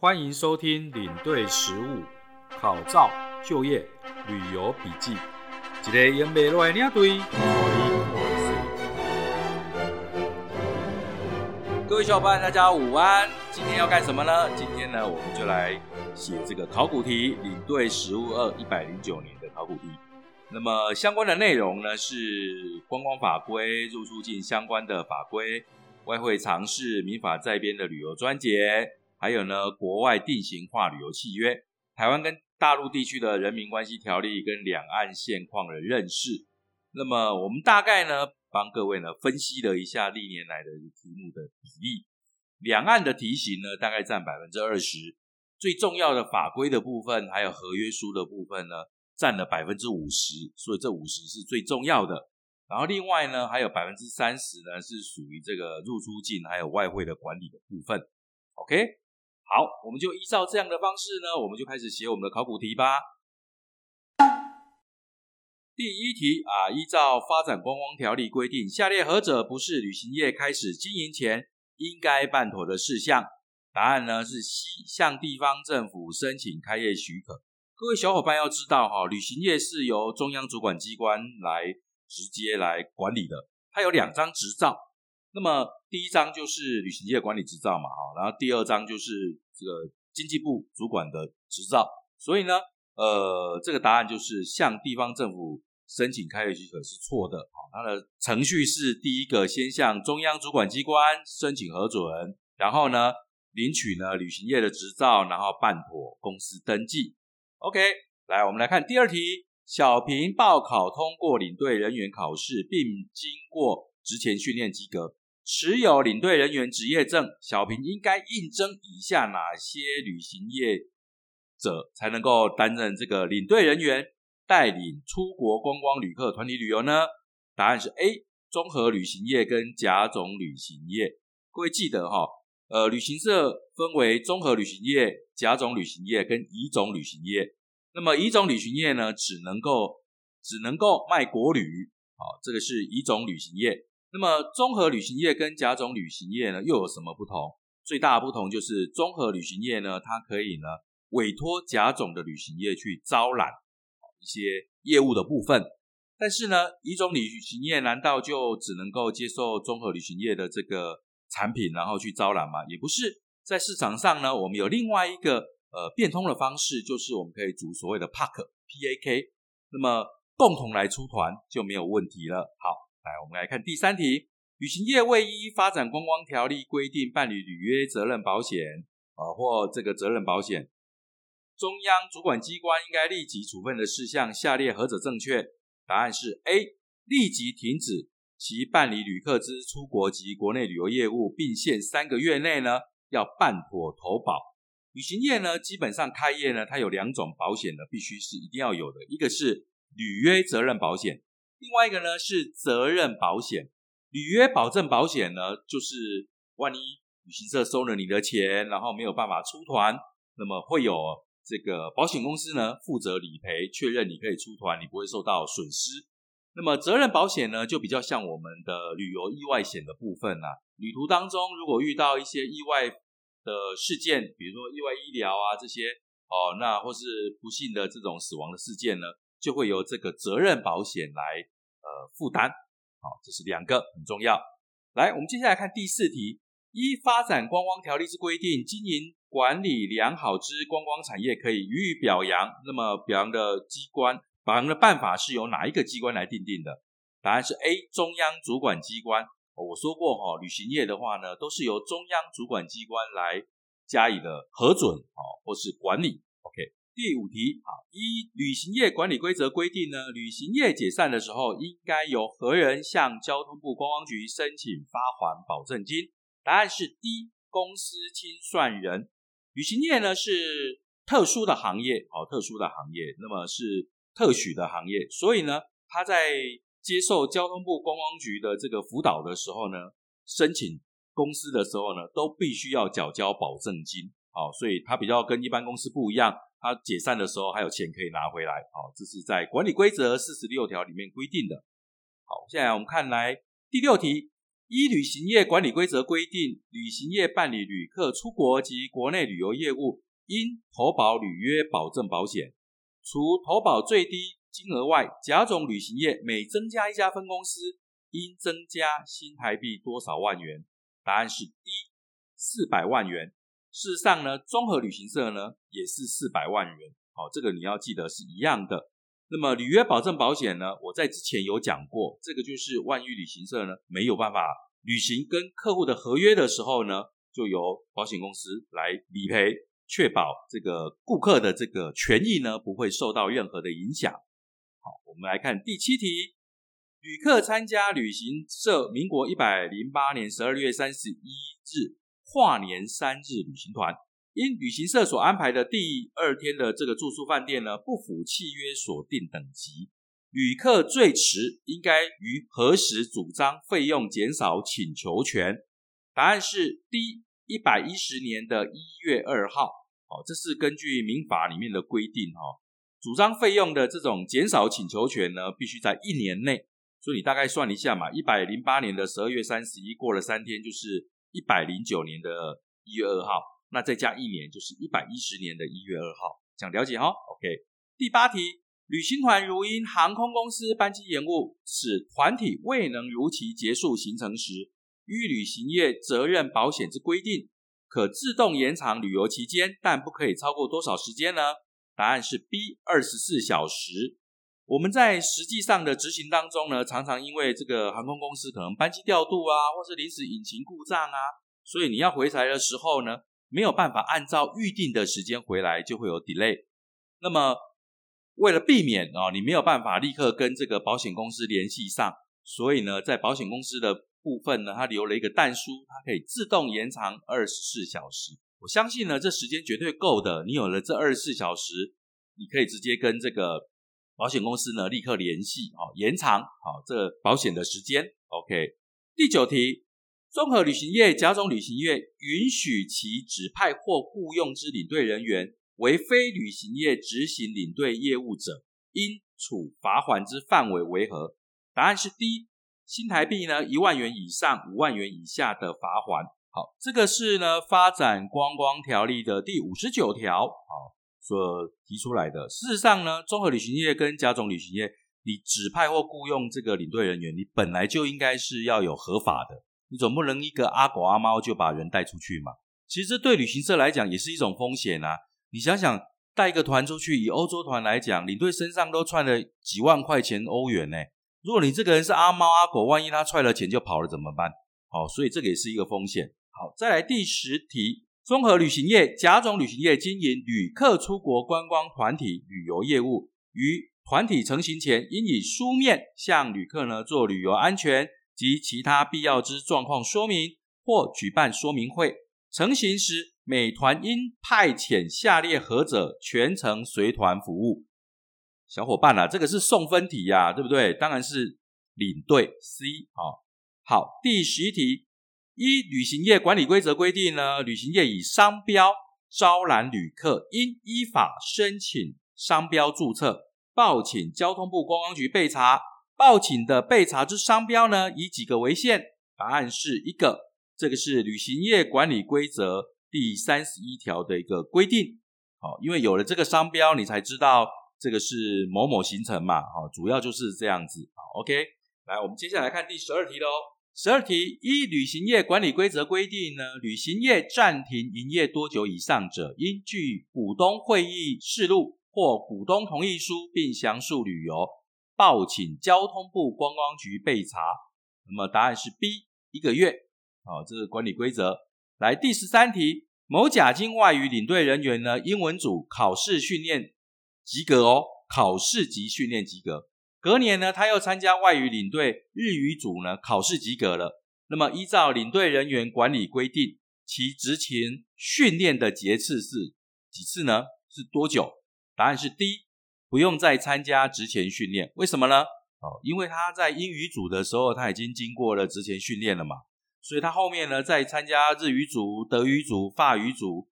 欢迎收听领队实务考照就业旅游笔记，一个用袂落的领队，各位小伙伴，大家午安！今天要干什么呢？今天呢，我们就来写这个考古题，领队实务二一百零九年的考古题。那么相关的内容呢，是观光法规、入出境相关的法规、外汇常识、民法在编的旅游专节，还有呢国外定型化旅游契约、台湾跟大陆地区的人民关系条例跟两岸现况的认识。那么我们大概呢帮各位呢分析了一下历年来的题目的比例，两岸的题型呢大概占百分之二十，最重要的法规的部分还有合约书的部分呢。占了百分之五十，所以这五十是最重要的。然后另外呢，还有百分之三十呢，是属于这个入出境还有外汇的管理的部分。OK，好，我们就依照这样的方式呢，我们就开始写我们的考古题吧。第一题啊，依照发展观光条例规定，下列何者不是旅行业开始经营前应该办妥的事项？答案呢是 C，向地方政府申请开业许可。各位小伙伴要知道哈，旅行业是由中央主管机关来直接来管理的，它有两张执照。那么第一张就是旅行业管理执照嘛，哈，然后第二张就是这个经济部主管的执照。所以呢，呃，这个答案就是向地方政府申请开业许可是错的，啊，它的程序是第一个先向中央主管机关申请核准，然后呢领取呢旅行业的执照，然后办妥公司登记。OK，来，我们来看第二题。小平报考通过领队人员考试，并经过职前训练及格，持有领队人员职业证。小平应该应征以下哪些旅行业者才能够担任这个领队人员，带领出国观光旅客团体旅游呢？答案是 A，综合旅行业跟甲种旅行业。各位记得哈，呃，旅行社分为综合旅行业。甲种旅行业跟乙种旅行业，那么乙种旅行业呢，只能够只能够卖国旅，好，这个是乙种旅行业。那么综合旅行业跟甲种旅行业呢，又有什么不同？最大的不同就是综合旅行业呢，它可以呢委托甲种的旅行业去招揽一些业务的部分，但是呢，乙种旅行业难道就只能够接受综合旅行业的这个产品，然后去招揽吗？也不是。在市场上呢，我们有另外一个呃变通的方式，就是我们可以组所谓的 PAK P A K，那么共同来出团就没有问题了。好，来我们来看第三题，旅行业未依发展观光条例规定办理履约责任保险啊或这个责任保险，中央主管机关应该立即处分的事项，下列何者正确？答案是 A，立即停止其办理旅客之出国及国内旅游业务，并限三个月内呢。要办妥投保，旅行业呢，基本上开业呢，它有两种保险呢，必须是一定要有的，一个是履约责任保险，另外一个呢是责任保险。履约保证保险呢，就是万一旅行社收了你的钱，然后没有办法出团，那么会有这个保险公司呢负责理赔，确认你可以出团，你不会受到损失。那么责任保险呢，就比较像我们的旅游意外险的部分啦。旅途当中如果遇到一些意外的事件，比如说意外医疗啊这些哦，那或是不幸的这种死亡的事件呢，就会由这个责任保险来呃负担。好，这是两个很重要。来，我们接下来看第四题：依发展观光条例之规定，经营管理良好之观光产业可以予以表扬。那么表扬的机关。表扬的办法是由哪一个机关来定定的？答案是 A，中央主管机关。我说过哈，旅行业的话呢，都是由中央主管机关来加以的核准哦，或是管理。OK，第五题啊，一旅行业管理规则规定呢，旅行业解散的时候，应该由何人向交通部观光局申请发还保证金？答案是 D，公司清算人。旅行业呢是特殊的行业，好，特殊的行业，那么是。特许的行业，所以呢，他在接受交通部观光局的这个辅导的时候呢，申请公司的时候呢，都必须要缴交保证金。好，所以它比较跟一般公司不一样，它解散的时候还有钱可以拿回来。好，这是在管理规则四十六条里面规定的。好，现在我们看来第六题，依旅行业管理规则规定，旅行业办理旅客出国及国内旅游业务，应投保履约保证保险。除投保最低金额外，甲种旅行业每增加一家分公司，应增加新台币多少万元？答案是 D，四百万元。事实上呢，综合旅行社呢也是四百万元。好，这个你要记得是一样的。那么履约保证保险呢，我在之前有讲过，这个就是万一旅行社呢没有办法履行跟客户的合约的时候呢，就由保险公司来理赔，确保这个顾客的这个权益呢不会受到任何的影响。好，我们来看第七题。旅客参加旅行社民国一百零八年十二月三十一日跨年三日旅行团，因旅行社所安排的第二天的这个住宿饭店呢不符契约所定等级，旅客最迟应该于何时主张费用减少请求权？答案是 D 一百一十年的一月二号。哦，这是根据民法里面的规定哈，主张费用的这种减少请求权呢，必须在一年内。所以你大概算一下嘛，一百零八年的十二月三十一过了三天，就是一百零九年的一月二号，那再加一年就是一百一十年的一月二号，想了解哈？OK。第八题，旅行团如因航空公司班机延误，使团体未能如期结束行程时，与旅行业责任保险之规定，可自动延长旅游期间，但不可以超过多少时间呢？答案是 B，二十四小时。我们在实际上的执行当中呢，常常因为这个航空公司可能班机调度啊，或是临时引擎故障啊，所以你要回台的时候呢，没有办法按照预定的时间回来，就会有 delay。那么为了避免啊，你没有办法立刻跟这个保险公司联系上，所以呢，在保险公司的部分呢，它留了一个弹书，它可以自动延长二十四小时。我相信呢，这时间绝对够的。你有了这二十四小时，你可以直接跟这个。保险公司呢，立刻联系啊，延长好这保险的时间。OK，第九题，综合旅行业、甲种旅行业允许其指派或雇佣之领队人员为非旅行业执行领队业务者，应处罚款之范围为何？答案是 D，新台币呢一万元以上五万元以下的罚款。好，这个是呢发展观光条例的第五十九条。好。所提出来的，事实上呢，综合旅行业跟甲种旅行业，你指派或雇佣这个领队人员，你本来就应该是要有合法的，你总不能一个阿狗阿猫就把人带出去嘛。其实对旅行社来讲也是一种风险啊。你想想，带一个团出去，以欧洲团来讲，领队身上都揣了几万块钱欧元呢。如果你这个人是阿猫阿狗，万一他揣了钱就跑了怎么办？好，所以这个也是一个风险。好，再来第十题。综合旅行业、甲种旅行业经营旅客出国观光团体旅游业务，于团体成型前，应以书面向旅客呢做旅游安全及其他必要之状况说明，或举办说明会。成型时，每团应派遣下列何者全程随团服务？小伙伴啊，这个是送分题呀，对不对？当然是领队 C 啊。好，第十一题。一旅行业管理规则规定呢，旅行业以商标招揽旅客，应依法申请商标注册，报请交通部观光局备查。报请的备查之商标呢，以几个为限？答案是一个。这个是旅行业管理规则第三十一条的一个规定。好，因为有了这个商标，你才知道这个是某某行程嘛。好，主要就是这样子。好，OK，来，我们接下来看第十二题喽。十二题依旅行业管理规则规定呢，旅行业暂停营业多久以上者，应据股东会议事录或股东同意书，并详述理由，报请交通部观光局备查。那么答案是 B，一个月。好，这是管理规则。来第十三题，某甲经外语领队人员呢，英文组考试训练及格哦，考试及训练及格。隔年呢，他又参加外语领队日语组呢，考试及格了。那么依照领队人员管理规定，其执勤训练的节次是几次呢？是多久？答案是 D，不用再参加执勤训练。为什么呢？哦，因为他在英语组的时候，他已经经过了执勤训练了嘛，所以他后面呢，在参加日语组、德语组、法语组，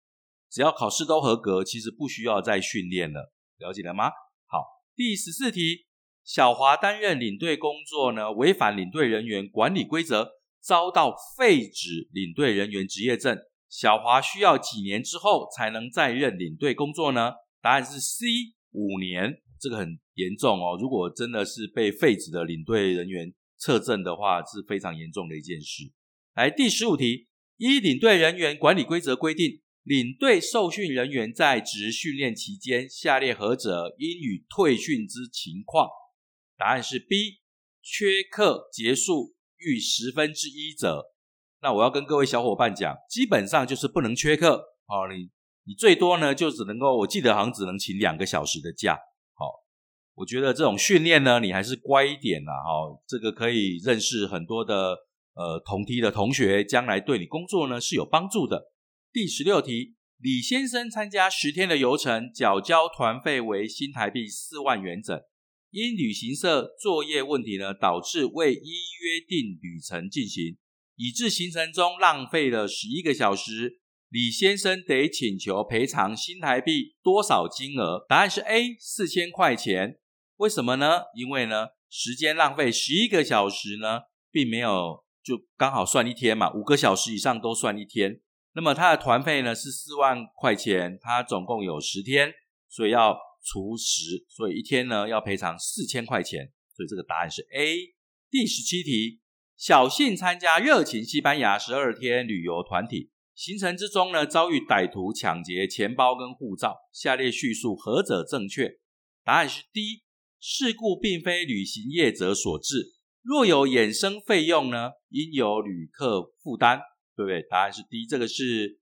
只要考试都合格，其实不需要再训练了。了解了吗？好，第十四题。小华担任领队工作呢，违反领队人员管理规则，遭到废止领队人员职业证，小华需要几年之后才能再任领队工作呢？答案是 C，五年。这个很严重哦，如果真的是被废止的领队人员测证的话，是非常严重的一件事。来，第十五题，依领队人员管理规则规定，领队受训人员在职训练期间，下列何者应予退训之情况？答案是 B，缺课结束逾十分之一者。那我要跟各位小伙伴讲，基本上就是不能缺课哦。你你最多呢，就只能够，我记得好像只能请两个小时的假。好我觉得这种训练呢，你还是乖一点啦，哈，这个可以认识很多的呃同梯的同学，将来对你工作呢是有帮助的。第十六题，李先生参加十天的游程，缴交团费为新台币四万元整，因旅行社作业问题呢，导致未依约定旅程进行，以致行程中浪费了十一个小时，李先生得请求赔偿新台币多少金额？答案是 A，四千块钱。为什么呢？因为呢，时间浪费十一个小时呢，并没有就刚好算一天嘛，五个小时以上都算一天。那么他的团费呢是四万块钱，他总共有十天，所以要除十，所以一天呢要赔偿四千块钱。所以这个答案是 A。第十七题，小信参加热情西班牙十二天旅游团体行程之中呢，遭遇歹徒抢劫钱包跟护照，下列叙述何者正确？答案是 D。事故并非旅行业者所致，若有衍生费用呢，应由旅客负担，对不对？答案是 D，这个是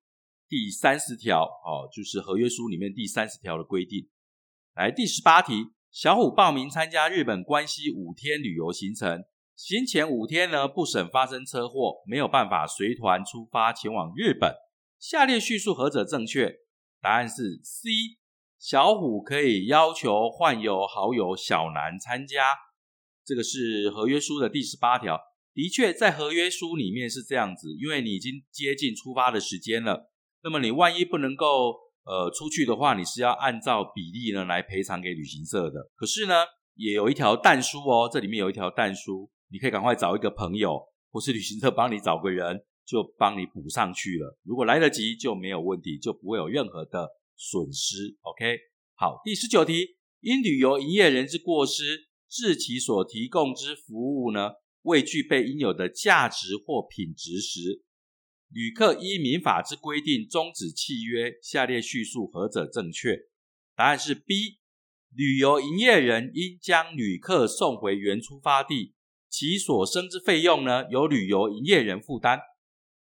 第三十条，哦，就是合约书里面第三十条的规定。来，第十八题，小虎报名参加日本关西五天旅游行程，行前五天呢不省发生车祸，没有办法随团出发前往日本。下列叙述何者正确？答案是 C。小虎可以要求患有好友小南参加，这个是合约书的第十八条。的确，在合约书里面是这样子，因为你已经接近出发的时间了，那么你万一不能够呃出去的话，你是要按照比例呢来赔偿给旅行社的。可是呢，也有一条淡书哦，这里面有一条淡书，你可以赶快找一个朋友或是旅行社帮你找个人，就帮你补上去了。如果来得及，就没有问题，就不会有任何的。损失，OK，好，第十九题，因旅游营业人之过失，致其所提供之服务呢未具备应有的价值或品质时，旅客依民法之规定终止契约。下列叙述何者正确？答案是 B，旅游营业人应将旅客送回原出发地，其所生之费用呢由旅游营业人负担。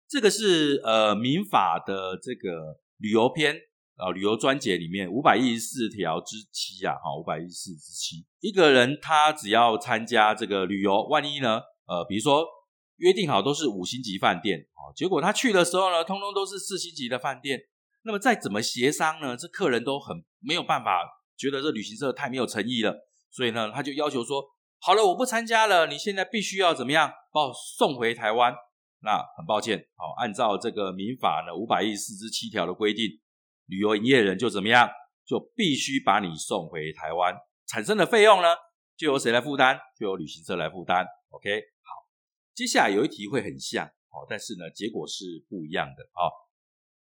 这个是呃民法的这个旅游篇。啊，旅游专节里面五百一十四条之七啊，哈，五百一十四之七，一个人他只要参加这个旅游，万一呢，呃，比如说约定好都是五星级饭店，哦，结果他去的时候呢，通通都是四星级的饭店，那么再怎么协商呢，这客人都很没有办法，觉得这旅行社太没有诚意了，所以呢，他就要求说，好了，我不参加了，你现在必须要怎么样，把我送回台湾？那很抱歉，好，按照这个民法呢五百一十四之七条的规定。旅游营业人就怎么样，就必须把你送回台湾，产生的费用呢，就由谁来负担？就由旅行社来负担。OK，好，接下来有一题会很像，哦，但是呢，结果是不一样的。哦，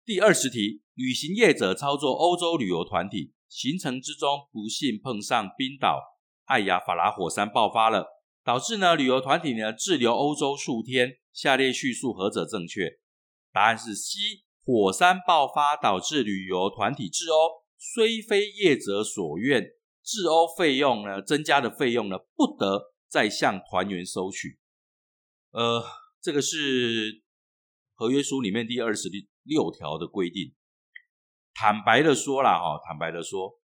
第二十题，旅行业者操作欧洲旅游团体行程之中，不幸碰上冰岛艾亚法拉火山爆发了，导致呢旅游团体呢滞留欧洲数天。下列叙述何者正确？答案是 C。火山爆发导致旅游团体滞欧，虽非业者所愿，滞欧费用呢增加的费用呢不得再向团员收取。呃，这个是合约书里面第二十六条的规定。坦白的说啦，哈，坦白的说，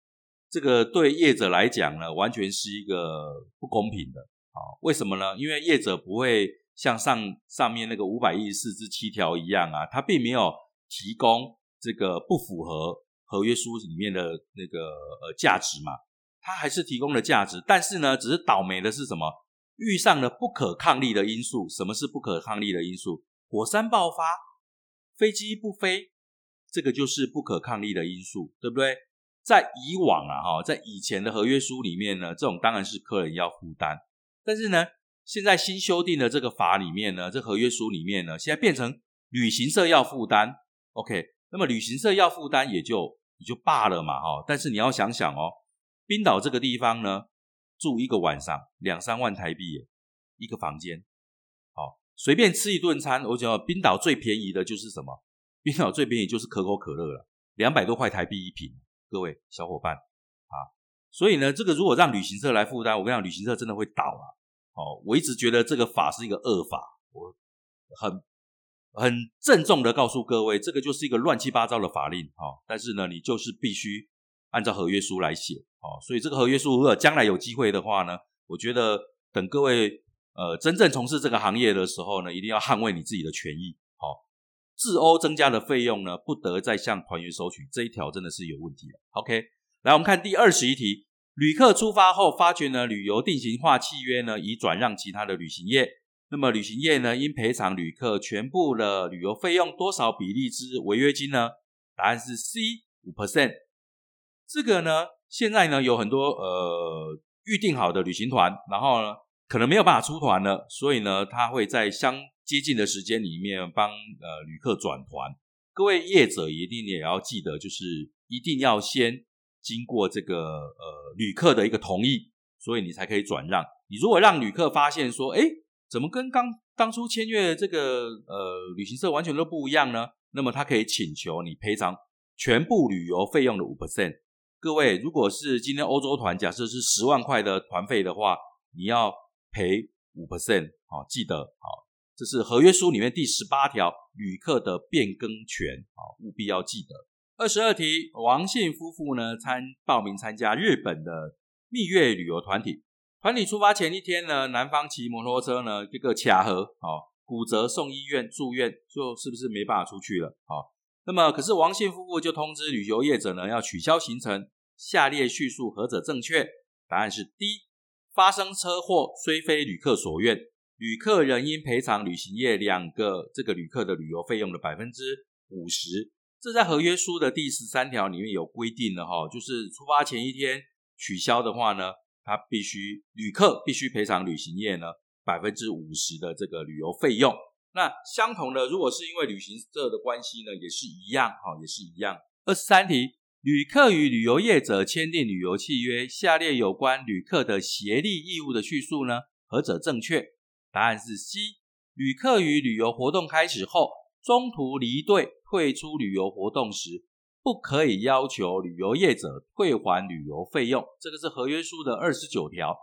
这个对业者来讲呢，完全是一个不公平的啊。为什么呢？因为业者不会像上上面那个五百一十四之七条一样啊，他并没有。提供这个不符合合约书里面的那个呃价值嘛？他还是提供了价值，但是呢，只是倒霉的是什么？遇上了不可抗力的因素。什么是不可抗力的因素？火山爆发，飞机不飞，这个就是不可抗力的因素，对不对？在以往啊，哈，在以前的合约书里面呢，这种当然是客人要负担，但是呢，现在新修订的这个法里面呢，这合约书里面呢，现在变成旅行社要负担。OK，那么旅行社要负担也就也就罢了嘛，哈。但是你要想想哦，冰岛这个地方呢，住一个晚上两三万台币一个房间，好，随便吃一顿餐，我讲冰岛最便宜的就是什么？冰岛最便宜就是可口可乐了，两百多块台币一瓶。各位小伙伴啊，所以呢，这个如果让旅行社来负担，我跟你讲，旅行社真的会倒啊。哦，我一直觉得这个法是一个恶法，我很很郑重的告诉各位，这个就是一个乱七八糟的法令哦。但是呢，你就是必须按照合约书来写哦。所以这个合约书如果将来有机会的话呢，我觉得等各位呃真正从事这个行业的时候呢，一定要捍卫你自己的权益。好，自欧增加的费用呢，不得再向团员收取，这一条真的是有问题了。OK，来我们看第二十一题。旅客出发后发觉呢，旅游定型化契约呢已转让其他的旅行业，那么旅行业呢应赔偿旅客全部的旅游费用多少比例之违约金呢？答案是 C 五 percent。这个呢，现在呢有很多呃预定好的旅行团，然后呢可能没有办法出团了，所以呢他会在相接近的时间里面帮呃旅客转团。各位业者一定也要记得，就是一定要先。经过这个呃旅客的一个同意，所以你才可以转让。你如果让旅客发现说，哎，怎么跟刚当初签约的这个呃旅行社完全都不一样呢？那么他可以请求你赔偿全部旅游费用的五 percent。各位，如果是今天欧洲团，假设是十万块的团费的话，你要赔五 percent。好，记得好，这是合约书里面第十八条，旅客的变更权。好，务必要记得。二十二题，王姓夫妇呢参报名参加日本的蜜月旅游团体。团体出发前一天呢，男方骑摩托车呢这个卡河，哦，骨折送医院住院，就是不是没办法出去了？好，那么可是王姓夫妇就通知旅游业者呢要取消行程。下列叙述何者正确？答案是 D。发生车祸虽非旅客所愿，旅客仍应赔偿旅行业两个这个旅客的旅游费用的百分之五十。这在合约书的第十三条里面有规定的哈，就是出发前一天取消的话呢，他必须旅客必须赔偿旅行业呢百分之五十的这个旅游费用。那相同的，如果是因为旅行社的关系呢，也是一样哈，也是一样。二十三题，旅客与旅游业者签订旅游契约，下列有关旅客的协力义务的叙述呢，何者正确？答案是 C。旅客与旅游活动开始后，中途离队。退出旅游活动时，不可以要求旅游业者退还旅游费用。这个是合约书的二十九条。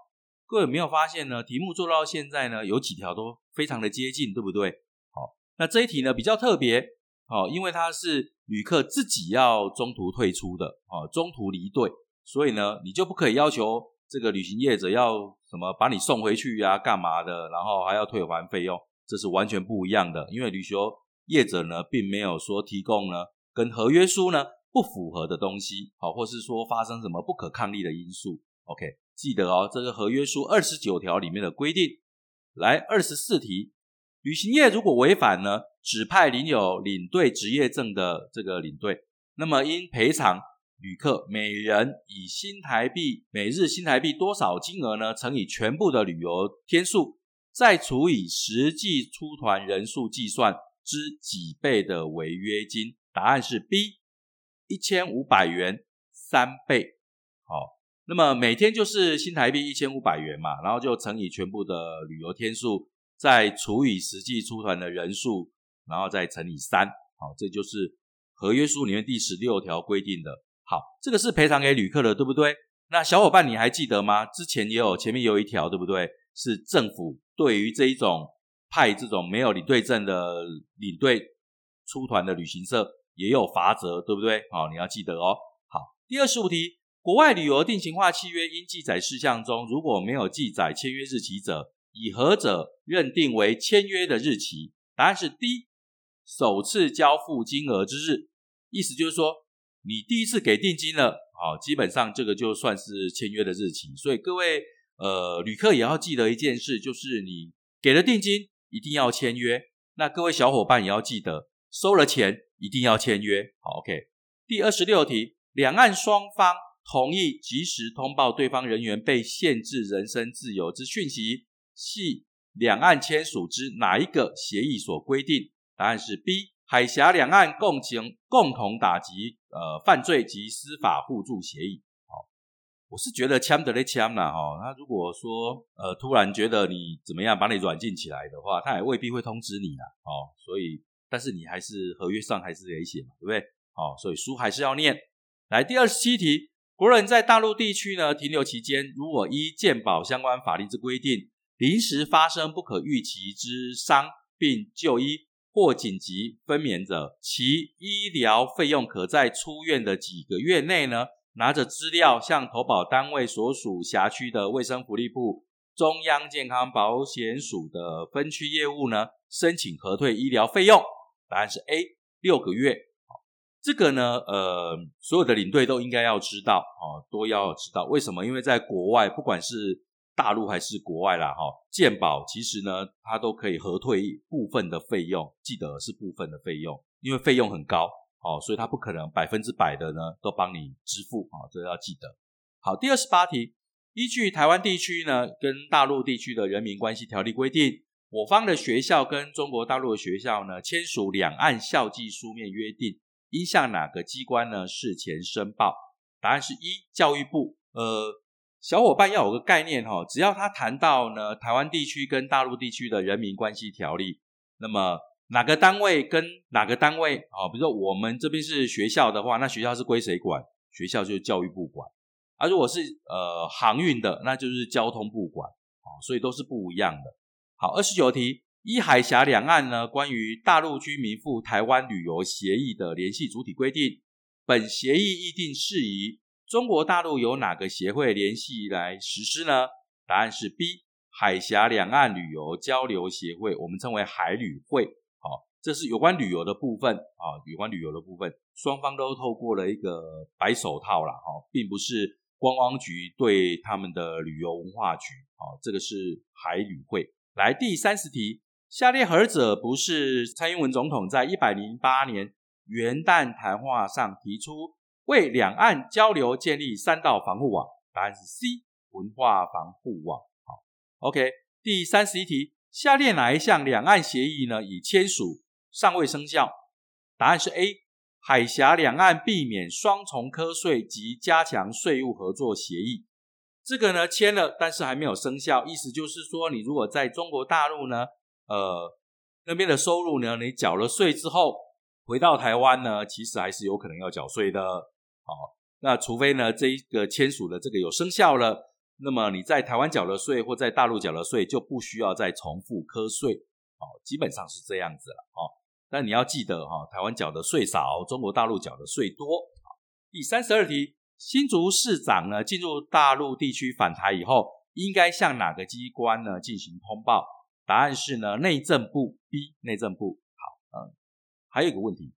各位有没有发现呢？题目做到现在呢，有几条都非常的接近，对不对？好，那这一题呢比较特别，好，因为它是旅客自己要中途退出的，哦，中途离队，所以呢，你就不可以要求这个旅行业者要什么把你送回去呀，干嘛的，然后还要退还费用，这是完全不一样的，因为旅游。业者呢，并没有说提供呢跟合约书呢不符合的东西，好，或是说发生什么不可抗力的因素。OK，记得哦，这个合约书二十九条里面的规定。来，二十四题，旅行业如果违反呢，指派领有领队职业证的这个领队，那么应赔偿旅客每人以新台币每日新台币多少金额呢？乘以全部的旅游天数，再除以实际出团人数计算。之几倍的违约金？答案是 B，一千五百元三倍。好，那么每天就是新台币一千五百元嘛，然后就乘以全部的旅游天数，再除以实际出团的人数，然后再乘以三。好，这就是合约书里面第十六条规定的。好，这个是赔偿给旅客的，对不对？那小伙伴你还记得吗？之前也有前面有一条，对不对？是政府对于这一种。派这种没有领队证的领队出团的旅行社也有罚则，对不对？好，你要记得哦。好，第二十五题，国外旅游定型化契约应记载事项中，如果没有记载签约日期者，以何者认定为签约的日期？答案是 D，首次交付金额之日。意思就是说，你第一次给定金了，好，基本上这个就算是签约的日期。所以各位呃旅客也要记得一件事，就是你给了定金。一定要签约，那各位小伙伴也要记得，收了钱一定要签约。好，OK。第二十六题，两岸双方同意及时通报对方人员被限制人身自由之讯息，系两岸签署之哪一个协议所规定？答案是 B，海峡两岸共情共同打击呃犯罪及司法互助协议。好，我是觉得枪的嘞枪呐哈。那如果说呃突然觉得你怎么样把你软禁起来的话，他也未必会通知你的哦。所以，但是你还是合约上还是得写嘛，对不对？好，所以书还是要念。来，第二十七题，国人在大陆地区呢停留期间，如果依健保相关法律之规定，临时发生不可预期之伤病就医。或紧急分娩者，其医疗费用可在出院的几个月内呢，拿着资料向投保单位所属辖区的卫生福利部、中央健康保险署的分区业务呢，申请核退医疗费用。答案是 A，六个月。这个呢，呃，所有的领队都应该要知道，哦，都要知道为什么？因为在国外，不管是大陆还是国外啦，哈，健保其实呢，它都可以核退部分的费用，记得是部分的费用，因为费用很高，哦，所以它不可能百分之百的呢都帮你支付，啊，这要记得。好，第二十八题，依据台湾地区呢跟大陆地区的人民关系条例规定，我方的学校跟中国大陆的学校呢签署两岸校际书面约定，应向哪个机关呢事前申报？答案是一教育部，呃。小伙伴要有个概念哈，只要他谈到呢台湾地区跟大陆地区的人民关系条例，那么哪个单位跟哪个单位啊？比如说我们这边是学校的话，那学校是归谁管？学校就是教育部管。啊，如果是呃航运的，那就是交通部管。啊，所以都是不一样的。好，二十九题，依海峡两岸呢关于大陆居民赴台湾旅游协议的联系主体规定，本协议议定事宜。中国大陆由哪个协会联系来实施呢？答案是 B，海峡两岸旅游交流协会，我们称为海旅会。好，这是有关旅游的部分啊，有关旅游的部分，双方都透过了一个白手套啦，哈，并不是观光局对他们的旅游文化局。好，这个是海旅会。来，第三十题，下列何者不是蔡英文总统在一百零八年元旦谈话上提出？为两岸交流建立三道防护网，答案是 C，文化防护网。好，OK，第三十一题，下列哪一项两岸协议呢已签署尚未生效？答案是 A，海峡两岸避免双重课税及加强税务合作协议。这个呢签了，但是还没有生效，意思就是说，你如果在中国大陆呢，呃，那边的收入呢，你缴了税之后，回到台湾呢，其实还是有可能要缴税的。好，那除非呢，这一个签署的这个有生效了，那么你在台湾缴了税或在大陆缴了税，就不需要再重复科税。哦，基本上是这样子了。哦，但你要记得哈，台湾缴的税少，中国大陆缴的税多。第三十二题，新竹市长呢进入大陆地区返台以后，应该向哪个机关呢进行通报？答案是呢，内政部。B，内政部。好，嗯，还有一个问题，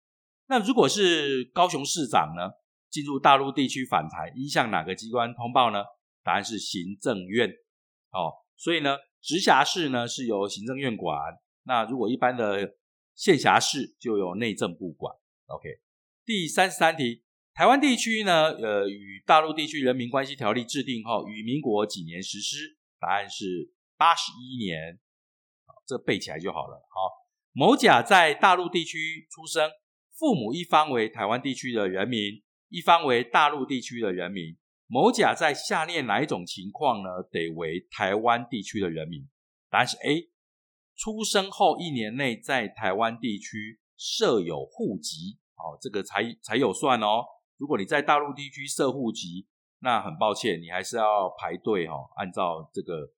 那如果是高雄市长呢？进入大陆地区返台，应向哪个机关通报呢？答案是行政院。哦，所以呢，直辖市呢是由行政院管。那如果一般的县辖市就由内政部管。OK，第三十三题，台湾地区呢，呃，与大陆地区人民关系条例制定后，与民国几年实施？答案是八十一年。这背起来就好了。好，某甲在大陆地区出生，父母一方为台湾地区的人民。一方为大陆地区的人民，某甲在下列哪一种情况呢？得为台湾地区的人民？答案是 A，出生后一年内在台湾地区设有户籍，哦，这个才才有算哦。如果你在大陆地区设户籍，那很抱歉，你还是要排队哦，按照这个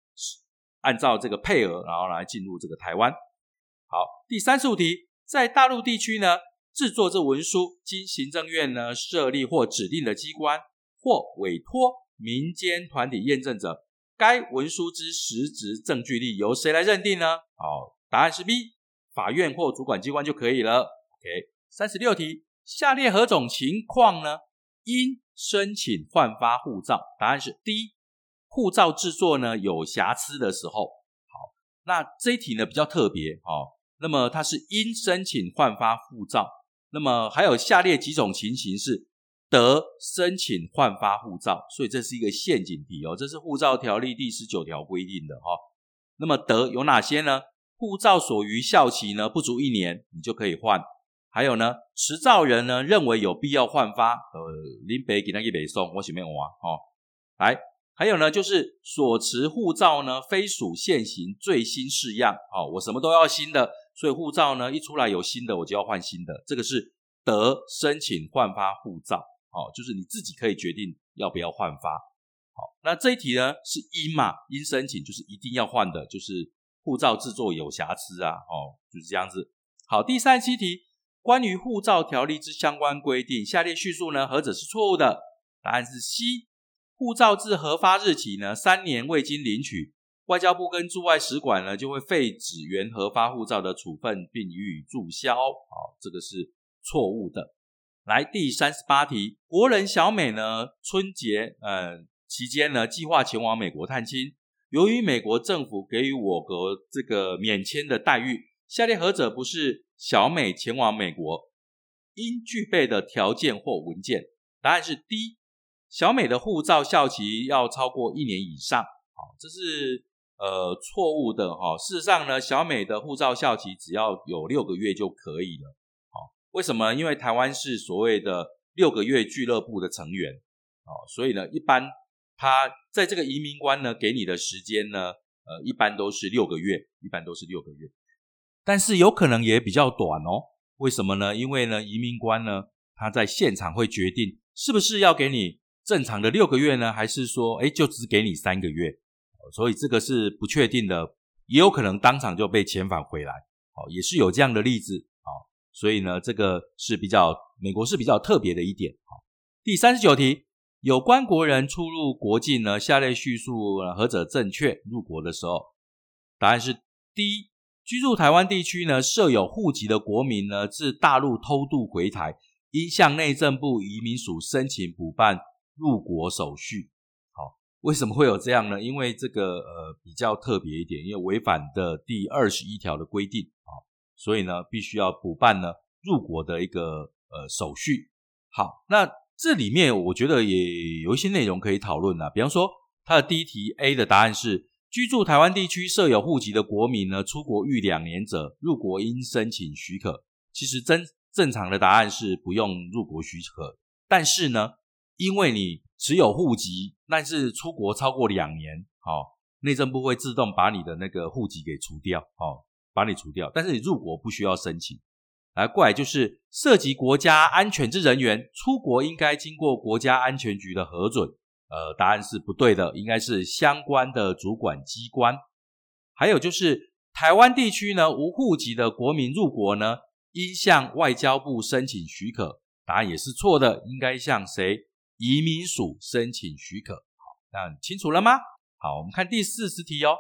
按照这个配额，然后来进入这个台湾。好，第三十五题，在大陆地区呢？制作这文书，经行政院呢设立或指定的机关，或委托民间团体验证者，该文书之实质证据力由谁来认定呢？好，答案是 B，法院或主管机关就可以了。OK，三十六题，下列何种情况呢？应申请换发护照？答案是 D，护照制作呢有瑕疵的时候。好，那这一题呢比较特别哦，那么它是应申请换发护照。那么还有下列几种情形是得申请换发护照，所以这是一个陷阱题哦。这是护照条例第十九条规定的哈。那么得有哪些呢？护照所余效期呢不足一年，你就可以换。还有呢，持照人呢认为有必要换发，呃，林北给那一北送，我前面挖哦。来，还有呢，就是所持护照呢非属现行最新式样，哦，我什么都要新的，所以护照呢一出来有新的，我就要换新的。这个是得申请换发护照，哦，就是你自己可以决定要不要换发。好，那这一题呢是应嘛，应申请就是一定要换的，就是护照制作有瑕疵啊，哦，就是这样子。好，第三七题。关于护照条例之相关规定，下列叙述呢，何者是错误的？答案是 C。护照自核发日起呢，三年未经领取，外交部跟驻外使馆呢就会废止原核发护照的处分，并予以注销。好，这个是错误的。来，第三十八题，国人小美呢，春节呃期间呢，计划前往美国探亲，由于美国政府给予我国这个免签的待遇，下列何者不是？小美前往美国应具备的条件或文件，答案是 D。小美的护照效期要超过一年以上，好，这是呃错误的哈。事实上呢，小美的护照效期只要有六个月就可以了，好，为什么？因为台湾是所谓的六个月俱乐部的成员，哦，所以呢，一般他在这个移民官呢给你的时间呢，呃，一般都是六个月，一般都是六个月。但是有可能也比较短哦，为什么呢？因为呢，移民官呢，他在现场会决定是不是要给你正常的六个月呢，还是说，哎，就只给你三个月，所以这个是不确定的，也有可能当场就被遣返回来，哦，也是有这样的例子，哦，所以呢，这个是比较美国是比较特别的一点，好，第三十九题，有关国人出入国境呢，下列叙述何者正确？入国的时候，答案是 D。居住台湾地区呢，设有户籍的国民呢，自大陆偷渡回台，应向内政部移民署申请补办入国手续。好，为什么会有这样呢？因为这个呃比较特别一点，因为违反的第二十一条的规定啊，所以呢必须要补办呢入国的一个呃手续。好，那这里面我觉得也有一些内容可以讨论啊，比方说它的第一题 A 的答案是。居住台湾地区设有户籍的国民呢，出国逾两年者，入国应申请许可。其实真正常的答案是不用入国许可，但是呢，因为你持有户籍，但是出国超过两年，好，内政部会自动把你的那个户籍给除掉，好，把你除掉。但是你入国不需要申请。来，过来就是涉及国家安全之人员出国，应该经过国家安全局的核准。呃，答案是不对的，应该是相关的主管机关。还有就是台湾地区呢，无户籍的国民入国呢，应向外交部申请许可。答案也是错的，应该向谁？移民署申请许可。好，那清楚了吗？好，我们看第四十题哦。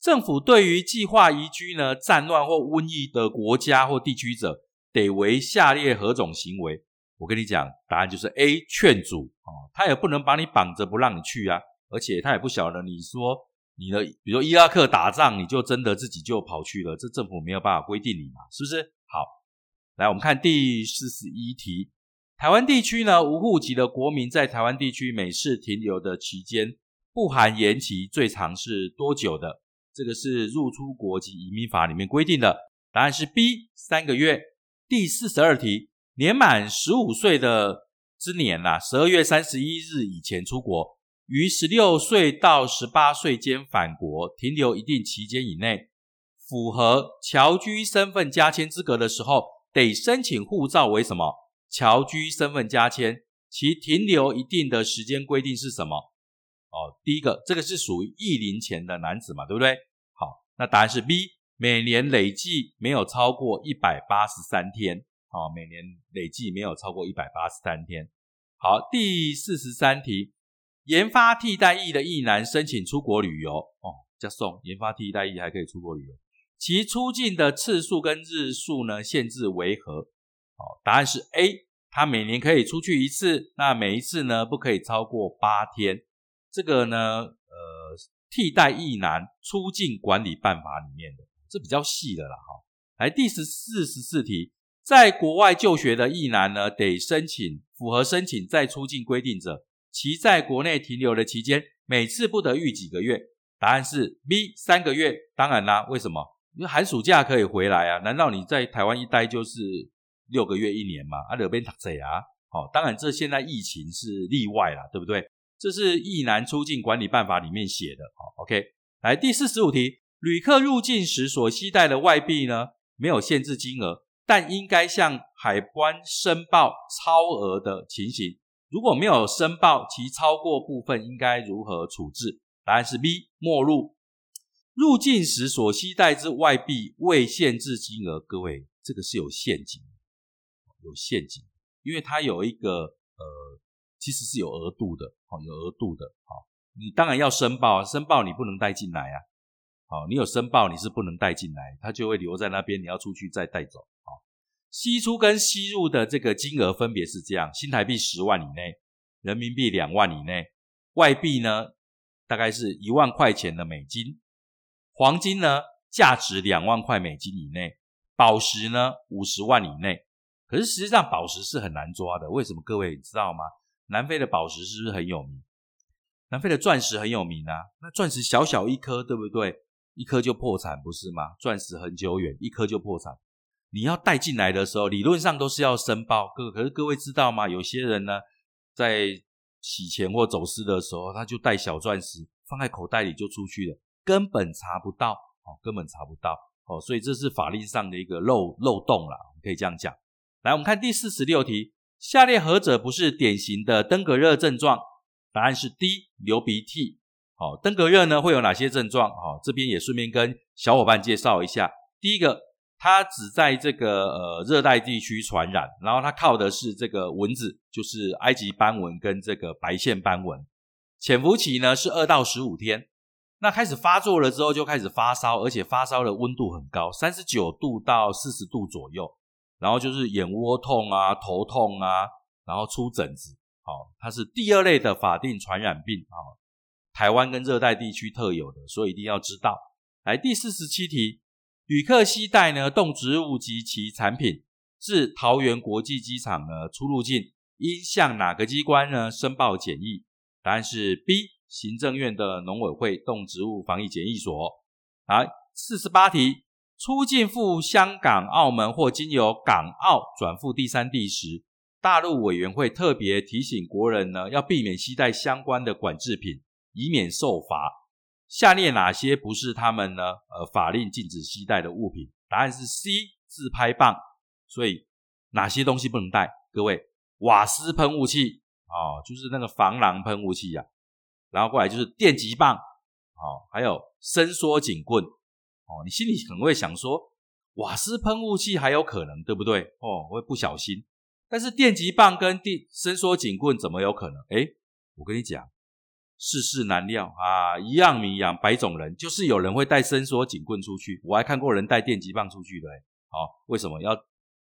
政府对于计划移居呢战乱或瘟疫的国家或地区者，得为下列何种行为？我跟你讲，答案就是 A 劝阻哦，他也不能把你绑着不让你去啊，而且他也不晓得你说你的，比如伊拉克打仗，你就真的自己就跑去了，这政府没有办法规定你嘛，是不是？好，来我们看第四十一题，台湾地区呢无户籍的国民在台湾地区每次停留的期间不含延期，最长是多久的？这个是入出国及移民法里面规定的，答案是 B 三个月。第四十二题。年满十五岁的之年呐，十二月三十一日以前出国，于十六岁到十八岁间返国，停留一定期间以内，符合侨居身份加签资格的时候，得申请护照为什么？侨居身份加签，其停留一定的时间规定是什么？哦，第一个，这个是属于役龄前的男子嘛，对不对？好，那答案是 B，每年累计没有超过一百八十三天。好，每年累计没有超过一百八十三天。好，第四十三题，研发替代役的役男申请出国旅游哦，加送研发替代役还可以出国旅游，其出境的次数跟日数呢限制为何？哦，答案是 A，他每年可以出去一次，那每一次呢不可以超过八天。这个呢，呃，替代役男出境管理办法里面的，这比较细的啦。哈，来第十四十四题。在国外就学的役男呢，得申请符合申请再出境规定者，其在国内停留的期间，每次不得逾几个月。答案是 B 三个月。当然啦，为什么？因为寒暑假可以回来啊。难道你在台湾一待就是六个月、一年嘛？啊，那边打谁啊？好，当然这现在疫情是例外啦，对不对？这是《疫南出境管理办法》里面写的。好，OK，来第四十五题，旅客入境时所携带的外币呢，没有限制金额，但应该向海关申报超额的情形。如果没有申报其超过部分，应该如何处置？答案是 B，没入。入境时所携带之外币未限制金额，各位，这个是有陷阱，有陷阱，因为它有一个呃，其实是有额度的，好，有额度的，好，你当然要申报，申报你不能带进来啊，好，你有申报你是不能带进来，它就会留在那边，你要出去再带走，好。吸出跟吸入的这个金额分别是这样：新台币十万以内，人民币两万以内，外币呢大概是一万块钱的美金，黄金呢价值两万块美金以内，宝石呢五十万以内。可是实际上宝石是很难抓的，为什么？各位知道吗？南非的宝石是不是很有名？南非的钻石很有名啊，那钻石小小一颗，对不对？一颗就破产，不是吗？钻石很久远，一颗就破产。你要带进来的时候，理论上都是要申报。各可是各位知道吗？有些人呢，在洗钱或走私的时候，他就带小钻石放在口袋里就出去了，根本查不到哦，根本查不到哦。所以这是法律上的一个漏漏洞了，可以这样讲。来，我们看第四十六题，下列何者不是典型的登革热症状？答案是 D，流鼻涕。好，登革热呢会有哪些症状？好，这边也顺便跟小伙伴介绍一下，第一个。它只在这个呃热带地区传染，然后它靠的是这个蚊子，就是埃及斑蚊跟这个白线斑蚊。潜伏期呢是二到十五天，那开始发作了之后就开始发烧，而且发烧的温度很高，三十九度到四十度左右，然后就是眼窝痛啊、头痛啊，然后出疹子。好，它是第二类的法定传染病啊，台湾跟热带地区特有的，所以一定要知道。来，第四十七题。旅客携带呢动植物及其产品至桃园国际机场呢出入境，应向哪个机关呢申报检疫？答案是 B，行政院的农委会动植物防疫检疫所。好，四十八题，出境赴香港、澳门或经由港澳转赴第三地时，大陆委员会特别提醒国人呢要避免携带相关的管制品，以免受罚。下列哪些不是他们呢？呃，法令禁止携带的物品，答案是 C，自拍棒。所以哪些东西不能带？各位，瓦斯喷雾器哦，就是那个防狼喷雾器呀。然后过来就是电击棒，哦，还有伸缩警棍，哦，你心里可能会想说，瓦斯喷雾器还有可能，对不对？哦，会不小心。但是电击棒跟电伸缩警棍怎么有可能？诶我跟你讲。世事难料啊，一样米养百种人，就是有人会带伸缩警棍出去，我还看过人带电击棒出去的。哦，为什么要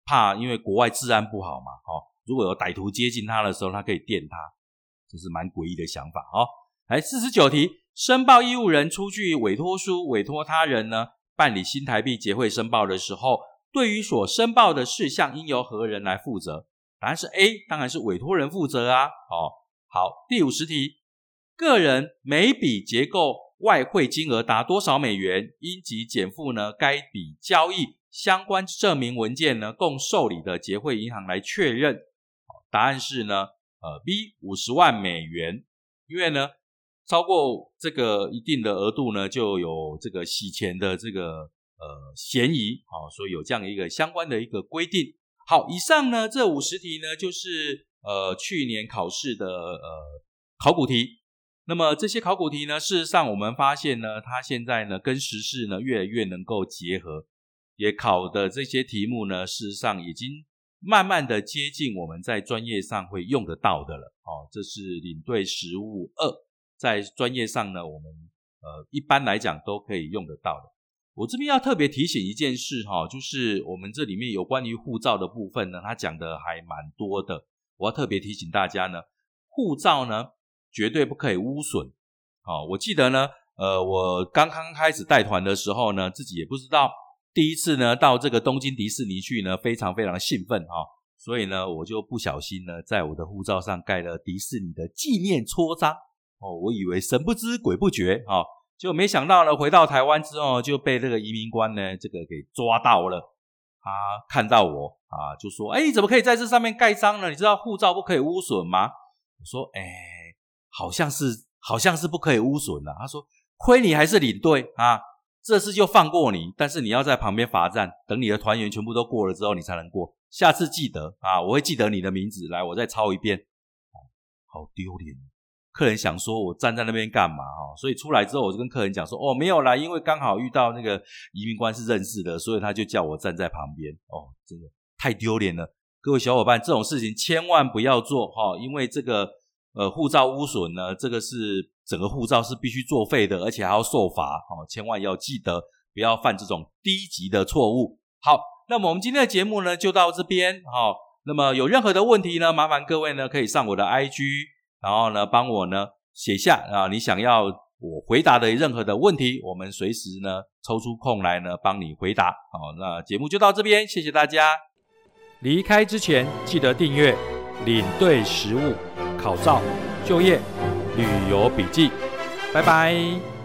怕？因为国外治安不好嘛。哦，如果有歹徒接近他的时候，他可以电他，这是蛮诡异的想法。哦，来四十九题，申报义务人出具委托书，委托他人呢办理新台币结汇申报的时候，对于所申报的事项，应由何人来负责？答案是 A，当然是委托人负责啊。哦，好，第五十题。个人每笔结构外汇金额达多少美元，应即减负呢？该笔交易相关证明文件呢，供受理的结汇银行来确认。答案是呢，呃，B 五十万美元。因为呢，超过这个一定的额度呢，就有这个洗钱的这个呃嫌疑。好，所以有这样一个相关的一个规定。好，以上呢这五十题呢，就是呃去年考试的呃考古题。那么这些考古题呢，事实上我们发现呢，它现在呢跟时事呢越来越能够结合，也考的这些题目呢，事实上已经慢慢的接近我们在专业上会用得到的了。哦，这是领队实务二，在专业上呢，我们呃一般来讲都可以用得到的。我这边要特别提醒一件事哈，就是我们这里面有关于护照的部分呢，它讲的还蛮多的。我要特别提醒大家呢，护照呢。绝对不可以污损。好，我记得呢，呃，我刚刚开始带团的时候呢，自己也不知道，第一次呢到这个东京迪士尼去呢，非常非常兴奋哈，所以呢，我就不小心呢，在我的护照上盖了迪士尼的纪念戳章。哦，我以为神不知鬼不觉，哈，就没想到呢，回到台湾之后就被这个移民官呢这个给抓到了。他看到我啊，就说：“哎，怎么可以在这上面盖章呢？你知道护照不可以污损吗？”我说：“哎，好像是，好像是不可以污损的。”他说：“亏你还是领队啊，这次就放过你，但是你要在旁边罚站，等你的团员全部都过了之后，你才能过。下次记得啊，我会记得你的名字，来，我再抄一遍。”好丢脸。客人想说：“我站在那边干嘛？”哈，所以出来之后，我就跟客人讲说：“哦，没有啦，因为刚好遇到那个移民官是认识的，所以他就叫我站在旁边。”哦，真的太丢脸了，各位小伙伴，这种事情千万不要做哈，因为这个呃护照污损呢，这个是整个护照是必须作废的，而且还要受罚哦，千万要记得不要犯这种低级的错误。好，那么我们今天的节目呢就到这边哈，那么有任何的问题呢，麻烦各位呢可以上我的 IG。然后呢，帮我呢写下啊，你想要我回答的任何的问题，我们随时呢抽出空来呢帮你回答。好，那节目就到这边，谢谢大家。离开之前记得订阅领队实务考照就业旅游笔记，拜拜。